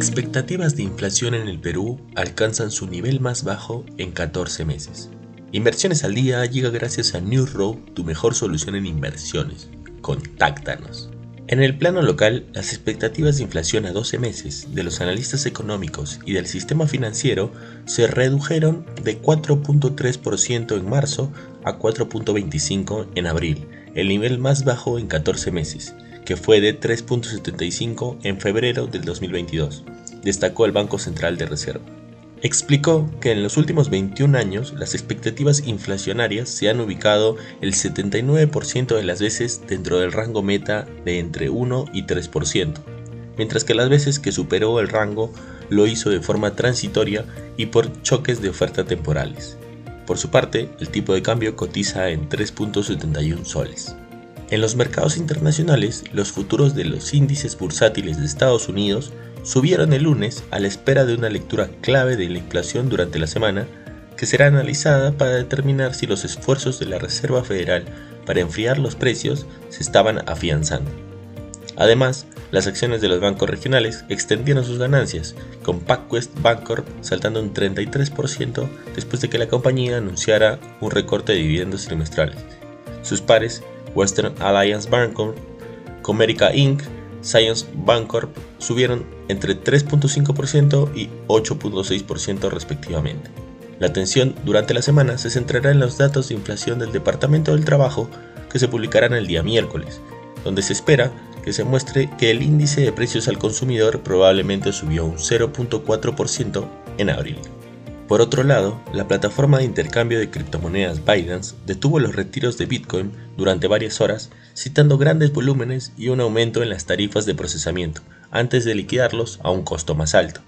Expectativas de inflación en el Perú alcanzan su nivel más bajo en 14 meses. Inversiones al día llega gracias a New Road, tu mejor solución en inversiones. Contáctanos. En el plano local, las expectativas de inflación a 12 meses de los analistas económicos y del sistema financiero se redujeron de 4.3% en marzo a 4.25% en abril, el nivel más bajo en 14 meses, que fue de 3.75 en febrero del 2022, destacó el Banco Central de Reserva. Explicó que en los últimos 21 años las expectativas inflacionarias se han ubicado el 79% de las veces dentro del rango meta de entre 1 y 3%, mientras que las veces que superó el rango lo hizo de forma transitoria y por choques de oferta temporales. Por su parte, el tipo de cambio cotiza en 3.71 soles. En los mercados internacionales, los futuros de los índices bursátiles de Estados Unidos subieron el lunes a la espera de una lectura clave de la inflación durante la semana que será analizada para determinar si los esfuerzos de la Reserva Federal para enfriar los precios se estaban afianzando. Además, las acciones de los bancos regionales extendieron sus ganancias, con PacWest Bancorp saltando un 33% después de que la compañía anunciara un recorte de dividendos trimestrales. Sus pares Western Alliance Bancorp, Comerica Inc., Science Bancorp subieron entre 3.5% y 8.6% respectivamente. La atención durante la semana se centrará en los datos de inflación del Departamento del Trabajo que se publicarán el día miércoles, donde se espera que se muestre que el índice de precios al consumidor probablemente subió un 0.4% en abril. Por otro lado, la plataforma de intercambio de criptomonedas Binance detuvo los retiros de Bitcoin durante varias horas, citando grandes volúmenes y un aumento en las tarifas de procesamiento, antes de liquidarlos a un costo más alto.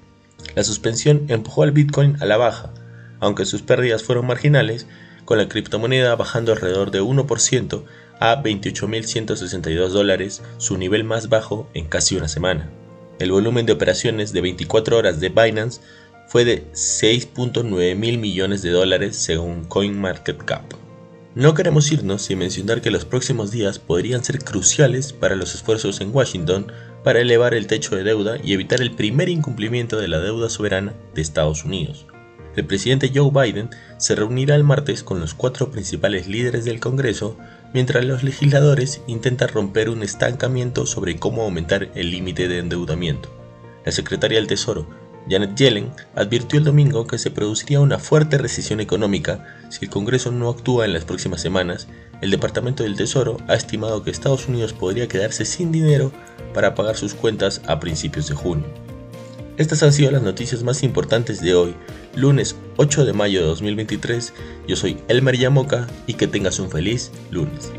La suspensión empujó al Bitcoin a la baja, aunque sus pérdidas fueron marginales, con la criptomoneda bajando alrededor de 1% a 28.162 dólares, su nivel más bajo en casi una semana. El volumen de operaciones de 24 horas de Binance fue de 6.9 mil millones de dólares según CoinMarketCap. No queremos irnos sin mencionar que los próximos días podrían ser cruciales para los esfuerzos en Washington para elevar el techo de deuda y evitar el primer incumplimiento de la deuda soberana de Estados Unidos. El presidente Joe Biden se reunirá el martes con los cuatro principales líderes del Congreso mientras los legisladores intentan romper un estancamiento sobre cómo aumentar el límite de endeudamiento. La secretaria del Tesoro, Janet Yellen advirtió el domingo que se produciría una fuerte recesión económica si el Congreso no actúa en las próximas semanas. El Departamento del Tesoro ha estimado que Estados Unidos podría quedarse sin dinero para pagar sus cuentas a principios de junio. Estas han sido las noticias más importantes de hoy, lunes 8 de mayo de 2023. Yo soy Elmer Yamoca y que tengas un feliz lunes.